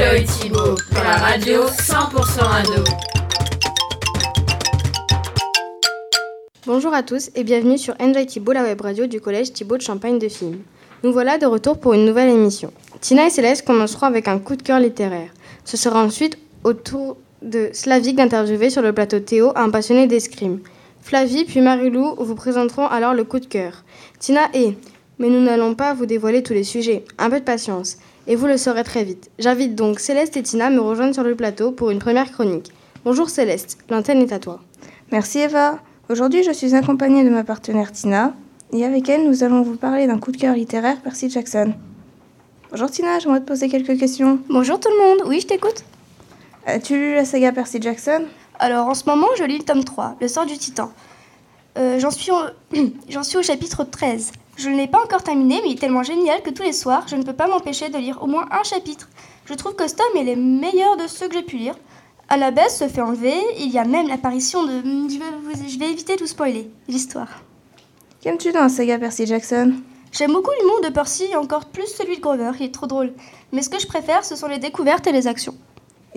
Enjoy Thibaut, la radio 100% ado. Bonjour à tous et bienvenue sur Enjoy Thibaut, la web radio du collège Thibaut de Champagne de Film. Nous voilà de retour pour une nouvelle émission. Tina et Céleste commenceront avec un coup de cœur littéraire. Ce sera ensuite au tour de Slavic d'interviewer sur le plateau Théo, un passionné d'escrime. Flavie puis Marilou vous présenteront alors le coup de cœur. Tina et mais nous n'allons pas vous dévoiler tous les sujets. Un peu de patience, et vous le saurez très vite. J'invite donc Céleste et Tina à me rejoindre sur le plateau pour une première chronique. Bonjour Céleste, l'antenne est à toi. Merci Eva. Aujourd'hui, je suis accompagnée de ma partenaire Tina, et avec elle, nous allons vous parler d'un coup de cœur littéraire, Percy Jackson. Bonjour Tina, j'aimerais te poser quelques questions. Bonjour tout le monde, oui, je t'écoute. As-tu lu la saga Percy Jackson? Alors en ce moment, je lis le tome 3, Le sort du titan. Euh, J'en suis, au... suis au chapitre 13. Je ne l'ai pas encore terminé, mais il est tellement génial que tous les soirs, je ne peux pas m'empêcher de lire au moins un chapitre. Je trouve que ce est le meilleur de ceux que j'ai pu lire. Annabeth se fait enlever, il y a même l'apparition de... Je vais, je vais éviter de spoiler, l'histoire. Qu'aimes-tu dans la saga Percy Jackson? J'aime beaucoup l'humour de Percy et encore plus celui de Grover, il est trop drôle. Mais ce que je préfère, ce sont les découvertes et les actions.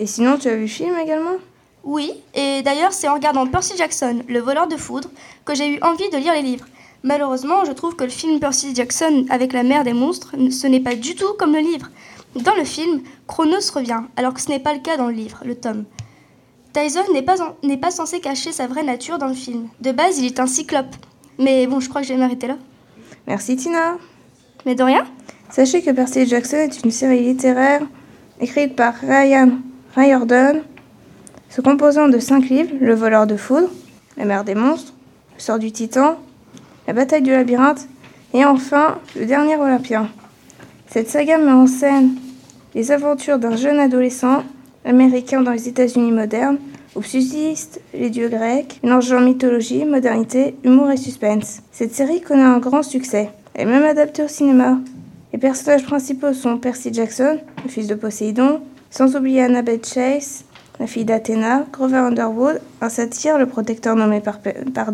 Et sinon, tu as vu le film également? Oui, et d'ailleurs, c'est en regardant Percy Jackson, le voleur de foudre, que j'ai eu envie de lire les livres. Malheureusement, je trouve que le film Percy Jackson avec la mère des monstres, ce n'est pas du tout comme le livre. Dans le film, Chronos revient, alors que ce n'est pas le cas dans le livre, le tome. Tyson n'est pas, pas censé cacher sa vraie nature dans le film. De base, il est un cyclope. Mais bon, je crois que je vais m'arrêter là. Merci Tina. Mais de rien. Sachez que Percy Jackson est une série littéraire écrite par Ryan Riordan, se composant de cinq livres Le voleur de foudre, La mer des monstres, Le sort du titan, la bataille du labyrinthe et enfin le dernier Olympien. Cette saga met en scène les aventures d'un jeune adolescent américain dans les États-Unis modernes où subsistent les dieux grecs, mélangeant mythologie, modernité, humour et suspense. Cette série connaît un grand succès. Elle est même adaptée au cinéma. Les personnages principaux sont Percy Jackson, le fils de Poséidon, sans oublier Annabeth Chase, la fille d'Athéna, Grover Underwood, un satyre, le protecteur nommé par,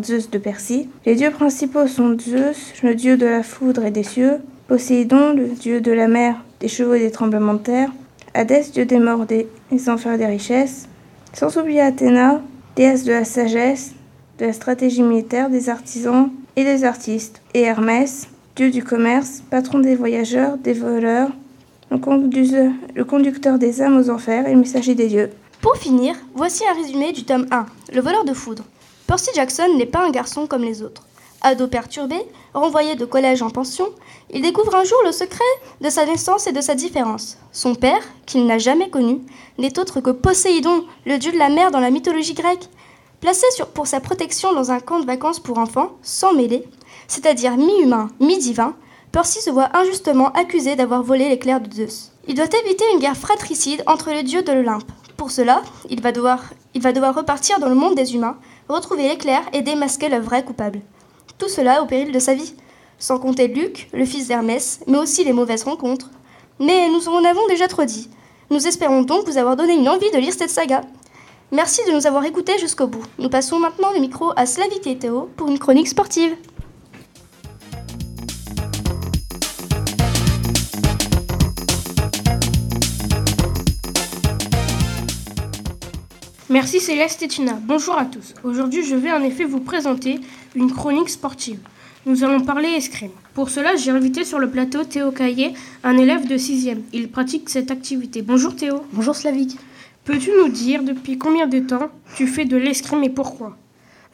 Zeus de Persie. Les dieux principaux sont Zeus, le dieu de la foudre et des cieux, Poséidon, le dieu de la mer, des chevaux et des tremblements de terre, Hadès, dieu des morts, des, enfers et des richesses, sans oublier Athéna, déesse de la sagesse, de la stratégie militaire, des artisans et des artistes, et Hermès, dieu du commerce, patron des voyageurs, des voleurs, le conducteur des âmes aux enfers et le messager des dieux. Pour finir, voici un résumé du tome 1, Le voleur de foudre. Percy Jackson n'est pas un garçon comme les autres. Ado perturbé, renvoyé de collège en pension, il découvre un jour le secret de sa naissance et de sa différence. Son père, qu'il n'a jamais connu, n'est autre que Poséidon, le dieu de la mer dans la mythologie grecque. Placé pour sa protection dans un camp de vacances pour enfants, sans mêlée, c'est-à-dire mi-humain, mi-divin, Percy se voit injustement accusé d'avoir volé l'éclair de Zeus. Il doit éviter une guerre fratricide entre les dieux de l'Olympe. Pour cela, il va, devoir, repartir dans le monde des humains, retrouver l'éclair et démasquer le vrai coupable. Tout cela au péril de sa vie. Sans compter Luc, le fils d'Hermès, mais aussi les mauvaises rencontres. Mais nous en avons déjà trop dit. Nous espérons donc vous avoir donné une envie de lire cette saga. Merci de nous avoir écoutés jusqu'au bout. Nous passons maintenant le micro à Slavik et Théo pour une chronique sportive. Merci Céleste et Tina. Bonjour à tous. Aujourd'hui, je vais en effet vous présenter une chronique sportive. Nous allons parler escrime. Pour cela, j'ai invité sur le plateau Théo Caillé, un élève de 6e. Il pratique cette activité. Bonjour Théo. Bonjour Slavik. Peux-tu nous dire depuis combien de temps tu fais de l'escrime et pourquoi?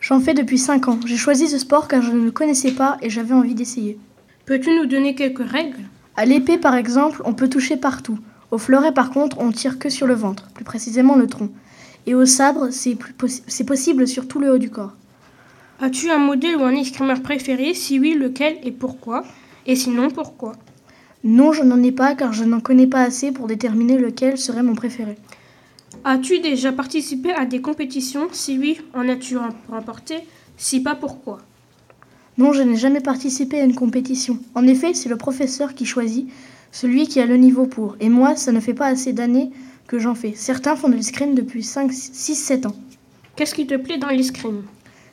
J'en fais depuis 5 ans. J'ai choisi ce sport car je ne le connaissais pas et j'avais envie d'essayer. Peux-tu nous donner quelques règles? À l'épée par exemple, on peut toucher partout. Au fleuret par contre, on tire que sur le ventre, plus précisément le tronc. Et au sabre, c'est possible sur tout le haut du corps. As-tu un modèle ou un escrimeur préféré? Si oui, lequel et pourquoi? Et sinon, pourquoi? Non, je n'en ai pas car je n'en connais pas assez pour déterminer lequel serait mon préféré. As-tu déjà participé à des compétitions? Si oui, en as-tu remporté? Si pas, pourquoi? Non, je n'ai jamais participé à une compétition. En effet, c'est le professeur qui choisit celui qui a le niveau pour. Et moi, ça ne fait pas assez d'années que j'en fais. Certains font de l'escrime depuis 5, 6, 7 ans. Qu'est-ce qui te plaît dans l'escrime?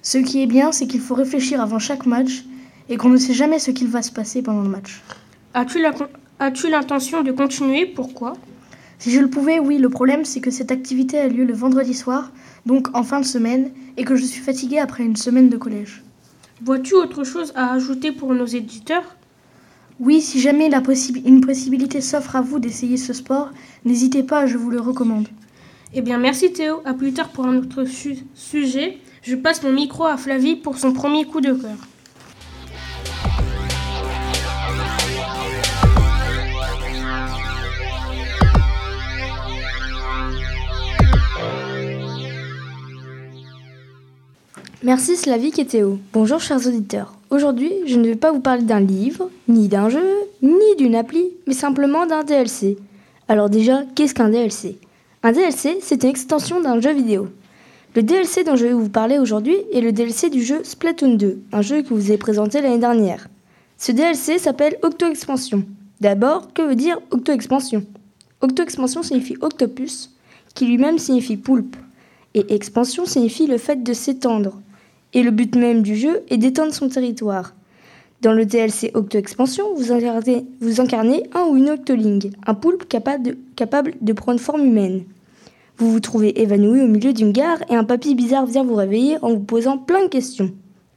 Ce qui est bien, c'est qu'il faut réfléchir avant chaque match et qu'on ne sait jamais ce qu'il va se passer pendant le match. As-tu l'intention de continuer? Pourquoi? Si je le pouvais, oui, le problème c'est que cette activité a lieu le vendredi soir, donc en fin de semaine, et que je suis fatiguée après une semaine de collège. Vois-tu autre chose à ajouter pour nos éditeurs? Oui, si jamais une possibilité s'offre à vous d'essayer ce sport, n'hésitez pas, je vous le recommande. Eh bien, merci Théo. À plus tard pour un autre su- sujet. Je passe mon micro à Flavie pour son premier coup de cœur. Merci Slavik et Théo. Bonjour chers auditeurs. Aujourd'hui, je ne vais pas vous parler d'un livre, ni d'un jeu, ni d'une appli, mais simplement d'un DLC. Alors déjà, qu'est-ce qu'un DLC Un DLC, c'est une extension d'un jeu vidéo. Le DLC dont je vais vous parler aujourd'hui est le DLC du jeu Splatoon 2, un jeu que vous ai présenté l'année dernière. Ce DLC s'appelle Octo Expansion. D'abord, que veut dire Octo Expansion Octo Expansion signifie octopus, qui lui-même signifie poulpe. Et expansion signifie le fait de s'étendre. Et le but même du jeu est d'étendre son territoire. Dans le DLC Octo Expansion, vous incarnez, un ou une octoling, un poulpe capable de, prendre forme humaine. Vous vous trouvez évanoui au milieu d'une gare et un papy bizarre vient vous réveiller en vous posant plein de questions.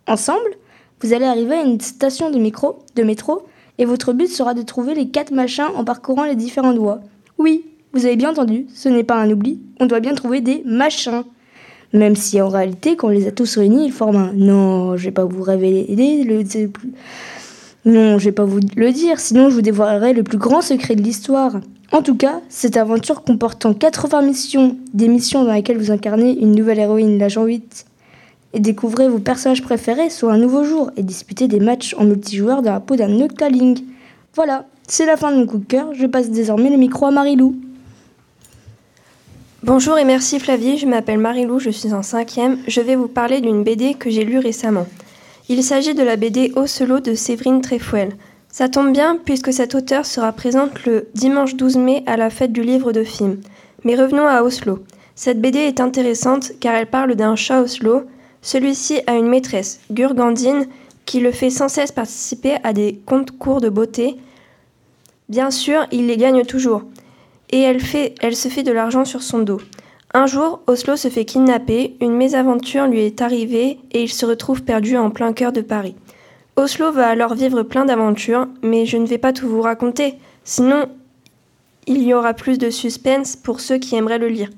Ensemble, vous allez arriver à une station de, de métro et votre but sera de trouver les quatre machins en parcourant les différentes voies. Oui, vous avez bien entendu, ce n'est pas un oubli, on doit bien trouver des machins. Même si en réalité, quand on les a tous réunis, ils forment un. Non, je vais pas vous révéler le. Non, je vais pas vous le dire, sinon je vous dévoilerai le plus grand secret de l'histoire. En tout cas, cette aventure comportant 80 missions, des missions dans lesquelles vous incarnez une nouvelle héroïne, l'agent 8, et découvrez vos personnages préférés sur un nouveau jour et disputez des matchs en multijoueur dans la peau d'un Octaling. Voilà, c'est la fin de mon coup de cœur, je passe désormais le micro à Marilou. Bonjour et merci Flavie, je m'appelle Marilou, je suis en cinquième. Je vais vous parler d'une BD que j'ai lue récemment. Il s'agit de la BD Ocelot de Séverine Tréfouel. Ça tombe bien puisque cet auteur sera présente le dimanche 12 mai à la fête du livre de film. Mais revenons à Oslo. Cette BD est intéressante car elle parle d'un chat Oslo. Celui-ci a une maîtresse, Gurgandine, qui le fait sans cesse participer à des concours de beauté. Bien sûr, il les gagne toujours et elle, se fait de l'argent sur son dos. Un jour, Oslo se fait kidnapper, une mésaventure lui est arrivée et il se retrouve perdu en plein cœur de Paris. Oslo va alors vivre plein d'aventures, mais je ne vais pas tout vous raconter, sinon il y aura plus de suspense pour ceux qui aimeraient le lire.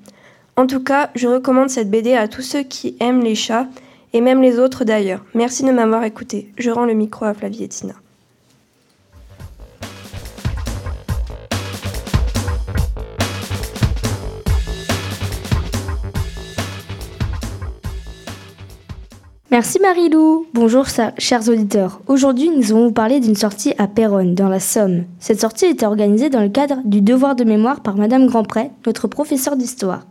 En tout cas, je recommande cette BD à tous ceux qui aiment les chats, et même les autres d'ailleurs. Merci de m'avoir écouté. Je rends le micro à Flavie Merci Marilou. Bonjour chers auditeurs. Aujourd'hui, nous allons vous parler d'une sortie à Péronne, dans la Somme. Cette sortie était organisée dans le cadre du devoir de mémoire par Madame Grandpré, notre professeure d'histoire.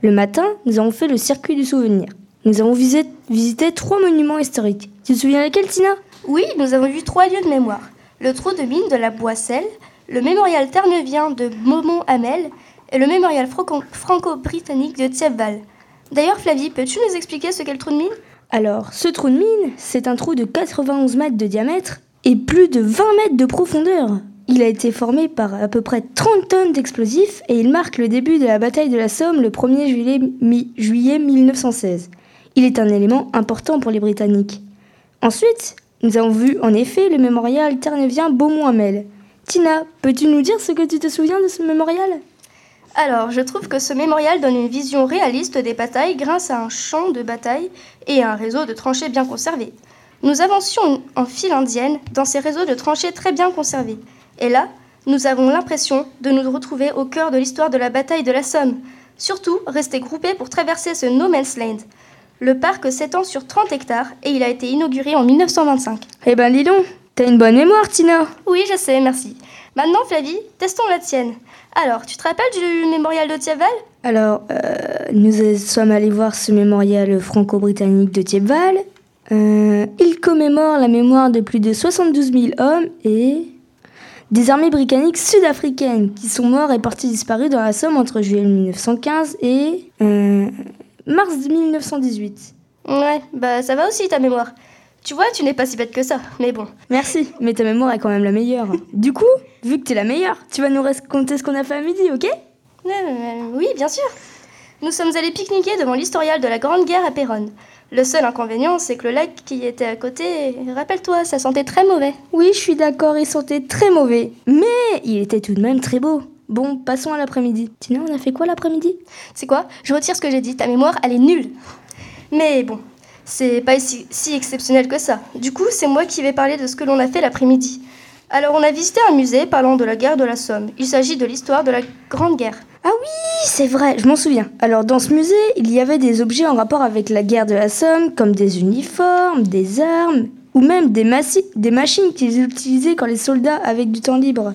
Le matin, nous avons fait le circuit du souvenir. Nous avons visité trois monuments historiques. Tu te souviens lesquels, Tina? Oui, nous avons vu trois lieux de mémoire. Le trou de mine de la Boisselle, le mémorial ternevien de Beaumont-Hamel et le mémorial franco- franco-britannique de Thiepval. D'ailleurs, Flavie, peux-tu nous expliquer ce qu'est le trou de mine? Alors, ce trou de mine, c'est un trou de 91 mètres de diamètre et plus de 20 mètres de profondeur. Il a été formé par à peu près 30 tonnes d'explosifs et il marque le début de la bataille de la Somme le 1er juillet, juillet 1916. Il est un élément important pour les Britanniques. Ensuite, nous avons vu en effet le mémorial ternevien Beaumont-Hamel. Tina, peux-tu nous dire ce que tu te souviens de ce mémorial? Alors, je trouve que ce mémorial donne une vision réaliste des batailles grâce à un champ de bataille et à un réseau de tranchées bien conservé. Nous avancions en file indienne dans ces réseaux de tranchées très bien conservés. Et là, nous avons l'impression de nous retrouver au cœur de l'histoire de la bataille de la Somme. Surtout, rester groupés pour traverser ce No Man's Land. Le parc s'étend sur 30 hectares et il a été inauguré en 1925. Eh ben dis donc, t'as une bonne mémoire, Tina Oui, je sais, merci. Maintenant, Flavie, testons la tienne. Alors, tu te rappelles du mémorial de Thiepval Alors, euh, nous sommes allés voir ce mémorial franco-britannique de Thiepval. Euh, il commémore la mémoire de plus de 72 000 hommes et des armées britanniques sud-africaines qui sont morts et partis disparus dans la Somme entre juillet 1915 et euh, mars 1918. Ouais, bah ça va aussi ta mémoire. Tu vois, tu n'es pas si bête que ça, mais bon. Merci, mais ta mémoire est quand même la meilleure. Du coup, vu que t'es la meilleure, tu vas nous raconter ce qu'on a fait à midi, ok? Euh, oui, bien sûr. Nous sommes allés pique-niquer devant l'historial de la Grande Guerre à Péronne. Le seul inconvénient, c'est que le lac qui était à côté, rappelle-toi, ça sentait très mauvais. Oui, je suis d'accord, il sentait très mauvais. Mais il était tout de même très beau. Bon, passons à l'après-midi. Tina, on a fait quoi l'après-midi? C'est quoi? Je retire ce que j'ai dit, ta mémoire, elle est nulle. Mais bon, c'est pas si, exceptionnel que ça. Du coup, c'est moi qui vais parler de ce que l'on a fait l'après-midi. Alors, on a visité un musée parlant de la guerre de la Somme. Il s'agit de l'histoire de la Grande Guerre. Ah oui, c'est vrai, je m'en souviens. Alors dans ce musée, il y avait des objets en rapport avec la guerre de la Somme, comme des uniformes, des armes, ou même des, des machines qu'ils utilisaient quand les soldats avaient du temps libre.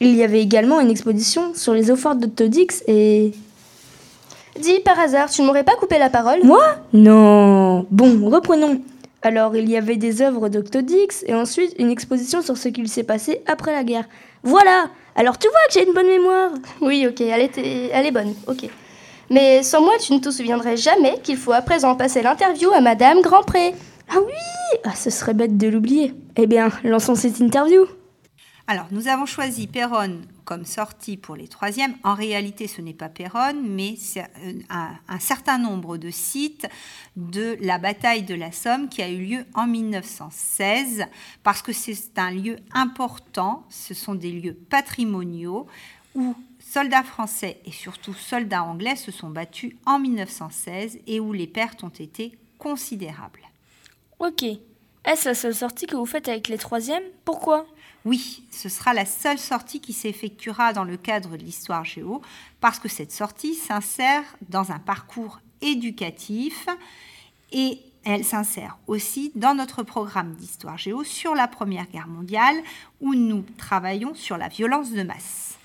Il y avait également une exposition sur les eaux fortes d'Octodix et... Dis, par hasard, tu ne m'aurais pas coupé la parole Moi? Non Bon, reprenons. Alors, il y avait des œuvres d'Octodix et ensuite une exposition sur ce qu'il s'est passé après la guerre. Voilà Alors tu vois que j'ai une bonne mémoire Oui, ok, elle, était... elle est bonne, ok. Mais sans moi, tu ne te souviendrais jamais qu'il faut à présent passer l'interview à Madame Grandpré. Ah oui Ah, ce serait bête de l'oublier. Eh bien, lançons cette interview. Alors, nous avons choisi Péronne comme sortie pour les troisièmes. En réalité, ce n'est pas Péronne, mais c'est euh, un, un, certain nombre de sites de la bataille de la Somme qui a eu lieu en 1916, parce que c'est un lieu important, ce sont des lieux patrimoniaux où soldats français et surtout soldats anglais se sont battus en 1916 et où les pertes ont été considérables. Ok. Est-ce la seule sortie que vous faites avec les troisièmes? Pourquoi? Oui, ce sera la seule sortie qui s'effectuera dans le cadre de l'histoire géo, parce que cette sortie s'insère dans un parcours éducatif et elle s'insère aussi dans notre programme d'histoire géo sur la Première Guerre mondiale, où nous travaillons sur la violence de masse.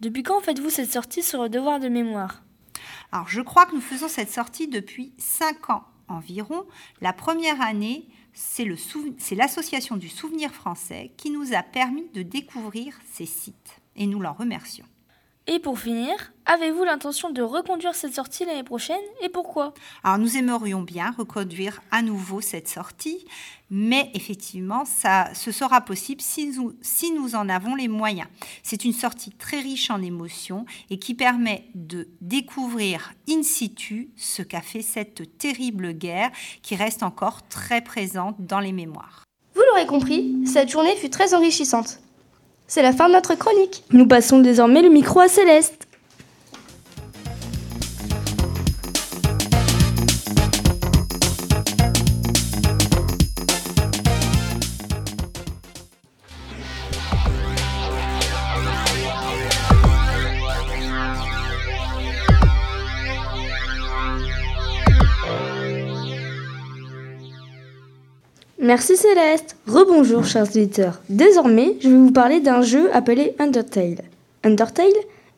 Depuis quand faites-vous cette sortie sur le devoir de mémoire? Alors, je crois que nous faisons cette sortie depuis 5 ans environ. La première année, c'est l'association du souvenir français qui nous a permis de découvrir ces sites et nous l'en remercions. Et pour finir, avez-vous l'intention de reconduire cette sortie l'année prochaine et pourquoi? Alors nous aimerions bien reconduire à nouveau cette sortie, mais effectivement, ça, ce sera possible si nous, si nous en avons les moyens. C'est une sortie très riche en émotions et qui permet de découvrir in situ ce qu'a fait cette terrible guerre qui reste encore très présente dans les mémoires. Vous l'aurez compris, cette journée fut très enrichissante. C'est la fin de notre chronique. Nous passons désormais le micro à Céleste. Merci Céleste. Rebonjour chers auditeurs. Désormais, je vais vous parler d'un jeu appelé Undertale. Undertale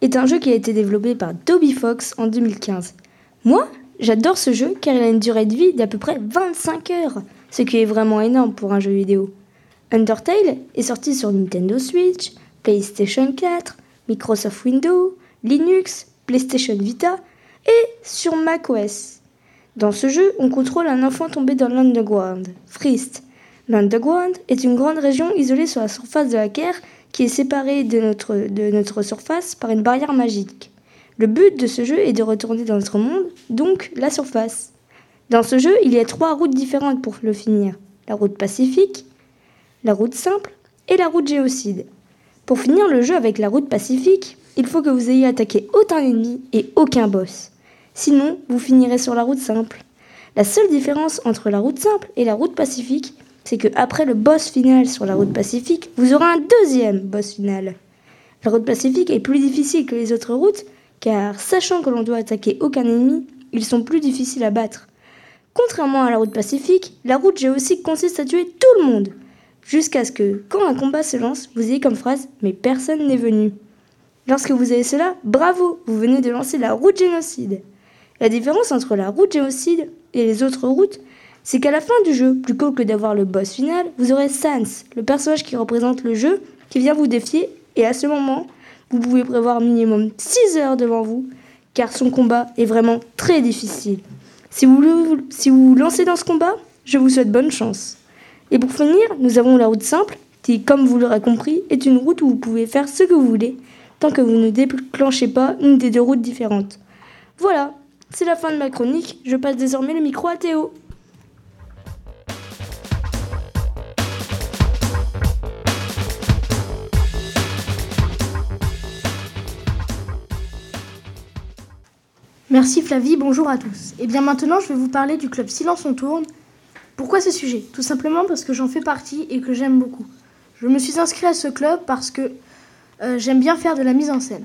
est un jeu qui a été développé par Toby Fox en 2015. Moi, j'adore ce jeu car il a une durée de vie d'à peu près 25 heures, ce qui est vraiment énorme pour un jeu vidéo. Undertale est sorti sur Nintendo Switch, PlayStation 4, Microsoft Windows, Linux, PlayStation Vita et sur macOS. Dans ce jeu, on contrôle un enfant tombé dans l'underground, Frist. L'underground est une grande région isolée sur la surface de la Terre qui est séparée de notre, de notre surface par une barrière magique. Le but de ce jeu est de retourner dans notre monde, donc la surface. Dans ce jeu, il y a trois routes différentes pour le finir. La route pacifique, la route simple et la route géocide. Pour finir le jeu avec la route pacifique, il faut que vous ayez attaqué aucun ennemi et aucun boss. Sinon, vous finirez sur la route simple. La seule différence entre la route simple et la route pacifique, c'est que après le boss final sur la route pacifique, vous aurez un deuxième boss final. La route pacifique est plus difficile que les autres routes, car sachant que l'on doit attaquer aucun ennemi, ils sont plus difficiles à battre. Contrairement à la route pacifique, la route géocique consiste à tuer tout le monde, jusqu'à ce que, quand un combat se lance, vous ayez comme phrase Mais personne n'est venu. Lorsque vous avez cela, bravo, vous venez de lancer la route génocide. La différence entre la route géocide et les autres routes, c'est qu'à la fin du jeu, plutôt que d'avoir le boss final, vous aurez Sans, le personnage qui représente le jeu, qui vient vous défier, et à ce moment, vous pouvez prévoir minimum 6 heures devant vous, car son combat est vraiment très difficile. Si vous, si vous vous lancez dans ce combat, je vous souhaite bonne chance. Et pour finir, nous avons la route simple, qui, comme vous l'aurez compris, est une route où vous pouvez faire ce que vous voulez, tant que vous ne déclenchez pas une des deux routes différentes. Voilà, c'est la fin de ma chronique. Je passe désormais le micro à Théo. Merci Flavie, bonjour à tous. Et bien maintenant, je vais vous parler du club Silence on tourne. Pourquoi ce sujet? Tout simplement parce que j'en fais partie et que j'aime beaucoup. Je me suis inscrit à ce club parce que euh, j'aime bien faire de la mise en scène.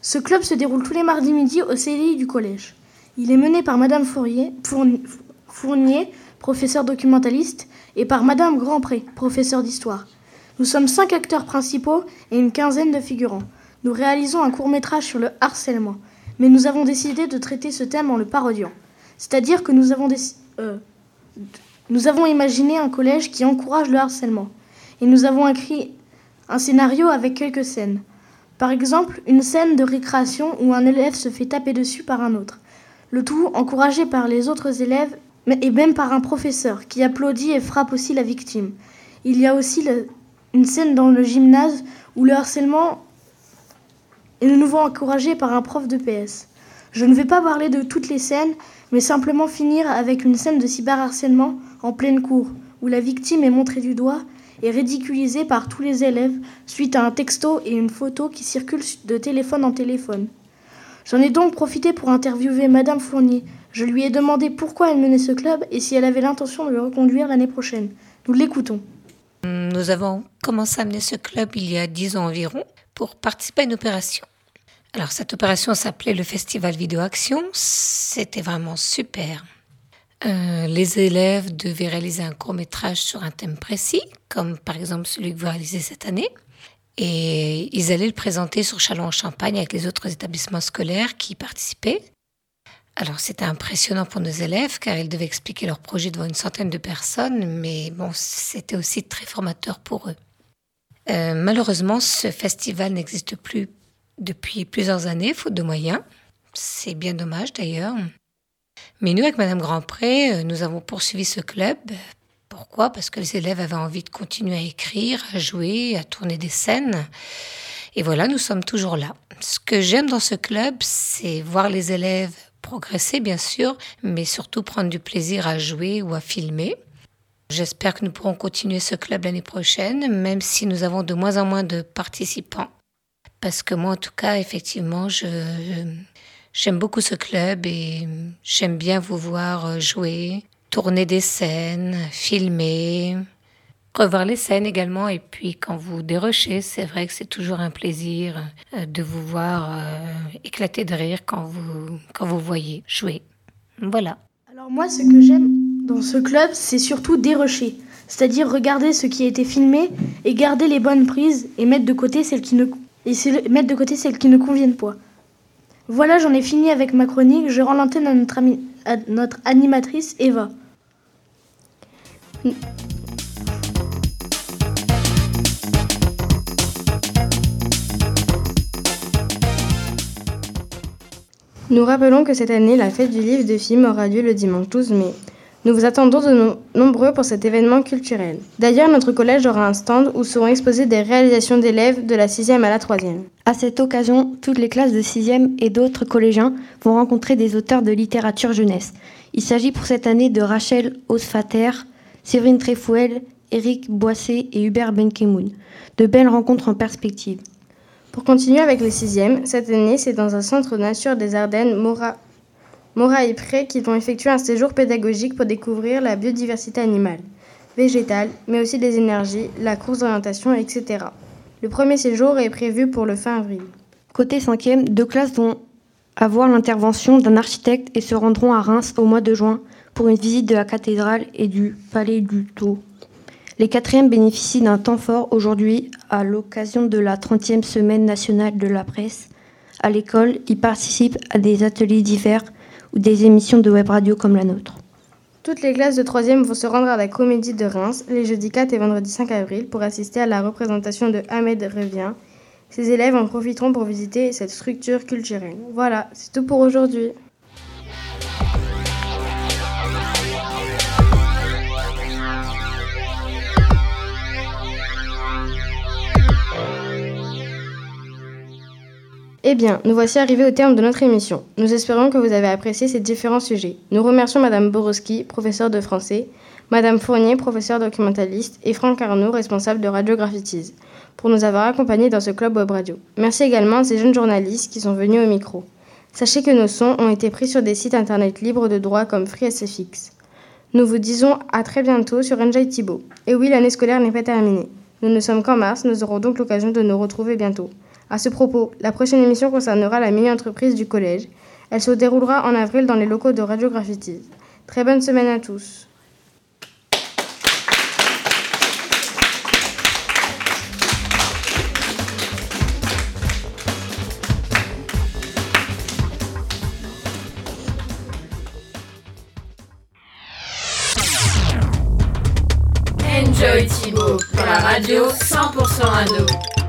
Ce club se déroule tous les mardis midi au CDI du collège. Il est mené par Madame Fournier, professeur documentaliste, et par Madame Grandpré, professeur d'histoire. Nous sommes cinq acteurs principaux et une quinzaine de figurants. Nous réalisons un court métrage sur le harcèlement mais nous avons décidé de traiter ce thème en le parodiant. C'est-à-dire que euh, nous avons imaginé un collège qui encourage le harcèlement. Et nous avons écrit un scénario avec quelques scènes. Par exemple, une scène de récréation où un élève se fait taper dessus par un autre. Le tout encouragé par les autres élèves et même par un professeur qui applaudit et frappe aussi la victime. Il y a aussi une scène dans le gymnase où le harcèlement et de nouveau encouragé par un prof de PS. Je ne vais pas parler de toutes les scènes, mais simplement finir avec une scène de cyberharcèlement en pleine cour, où la victime est montrée du doigt et ridiculisée par tous les élèves suite à un texto et une photo qui circulent de téléphone en téléphone. J'en ai donc profité pour interviewer Madame Fournier. Je lui ai demandé pourquoi elle menait ce club et si elle avait l'intention de le reconduire l'année prochaine. Nous l'écoutons. Nous avons commencé à mener ce club il y a dix ans environ pour participer à une opération. Alors cette opération s'appelait le Festival Vidéo Action. C'était vraiment super. Euh, les élèves devaient réaliser un court métrage sur un thème précis, comme par exemple celui que vous réalisez cette année. Et ils allaient le présenter sur Châlons-en-Champagne avec les autres établissements scolaires qui y participaient. Alors c'était impressionnant pour nos élèves car ils devaient expliquer leur projet devant une centaine de personnes, mais bon, c'était aussi très formateur pour eux. Euh, malheureusement, ce festival n'existe plus depuis plusieurs années, faute de moyens. C'est bien dommage d'ailleurs. Mais nous, avec Madame Grandpré, euh, nous avons poursuivi ce club. Pourquoi? Parce que les élèves avaient envie de continuer à écrire, à jouer, à tourner des scènes. Et voilà, nous sommes toujours là. Ce que j'aime dans ce club, c'est voir les élèves progresser, bien sûr, mais surtout prendre du plaisir à jouer ou à filmer. J'espère que nous pourrons continuer ce club l'année prochaine, même si nous avons de moins en moins de participants. Parce que moi, en tout cas, effectivement, je, j'aime beaucoup ce club et j'aime bien vous voir jouer, tourner des scènes, filmer, revoir les scènes également. Et puis, quand vous dérochez, c'est vrai que c'est toujours un plaisir euh, de vous voir euh, éclater de rire quand vous, quand vous voyez jouer. Voilà. Alors, moi, ce que j'aime dans ce club, c'est surtout dérocher. C'est-à-dire regarder ce qui a été filmé et garder les bonnes prises et mettre de côté celles qui ne et mettre de côté celles qui ne conviennent pas. Voilà, j'en ai fini avec ma chronique. Je rends l'antenne à à notre animatrice Eva. Nous rappelons que cette année, la fête du livre de film aura lieu le dimanche 12 mai. Nous vous attendons de nombreux pour cet événement culturel. D'ailleurs, notre collège aura un stand où seront exposées des réalisations d'élèves de la 6e à la 3e. À cette occasion, toutes les classes de 6e et d'autres collégiens vont rencontrer des auteurs de littérature jeunesse. Il s'agit pour cette année de Rachel Osfater, Séverine Trefouel, Éric Boissé et Hubert Benkemoun. De belles rencontres en perspective. Pour continuer avec les 6e, cette année, c'est dans un centre de nature des Ardennes, Mora Mora et Pré qui vont effectuer un séjour pédagogique pour découvrir la biodiversité animale, végétale, mais aussi les énergies, la course d'orientation, etc. Le premier séjour est prévu pour le fin avril. Côté 5e, deux classes vont avoir l'intervention d'un architecte et se rendront à Reims au mois de juin pour une visite de la cathédrale et du palais du Taux. Les quatrièmes bénéficient d'un temps fort aujourd'hui à l'occasion de la 30e semaine nationale de la presse. À l'école, ils participent à des ateliers divers ou des émissions de web radio comme la nôtre. Toutes les classes de 3e vont se rendre à la Comédie de Reims les jeudis 4 et vendredi 5 avril pour assister à la représentation de Ahmed Revient. Ces élèves en profiteront pour visiter cette structure culturelle. Voilà, c'est tout pour aujourd'hui. Eh bien, nous voici arrivés au terme de notre émission. Nous espérons que vous avez apprécié ces différents sujets. Nous remercions Madame Borowski, professeure de français, Madame Fournier, professeure documentaliste, et Franck Arnaud, responsable de Radio Graffitis, pour nous avoir accompagnés dans ce club web radio. Merci également à ces jeunes journalistes qui sont venus au micro. Sachez que nos sons ont été pris sur des sites internet libres de droit comme FreeSFX. Nous vous disons à très bientôt sur Enjoy Thibault. Et oui, l'année scolaire n'est pas terminée. Nous ne sommes qu'en mars, nous aurons donc l'occasion de nous retrouver bientôt. À ce propos, la prochaine émission concernera la mini-entreprise du collège. Elle se déroulera en avril dans les locaux de Radio Graffitis. Très bonne semaine à tous. Enjoy Thibault pour la radio 100% ado.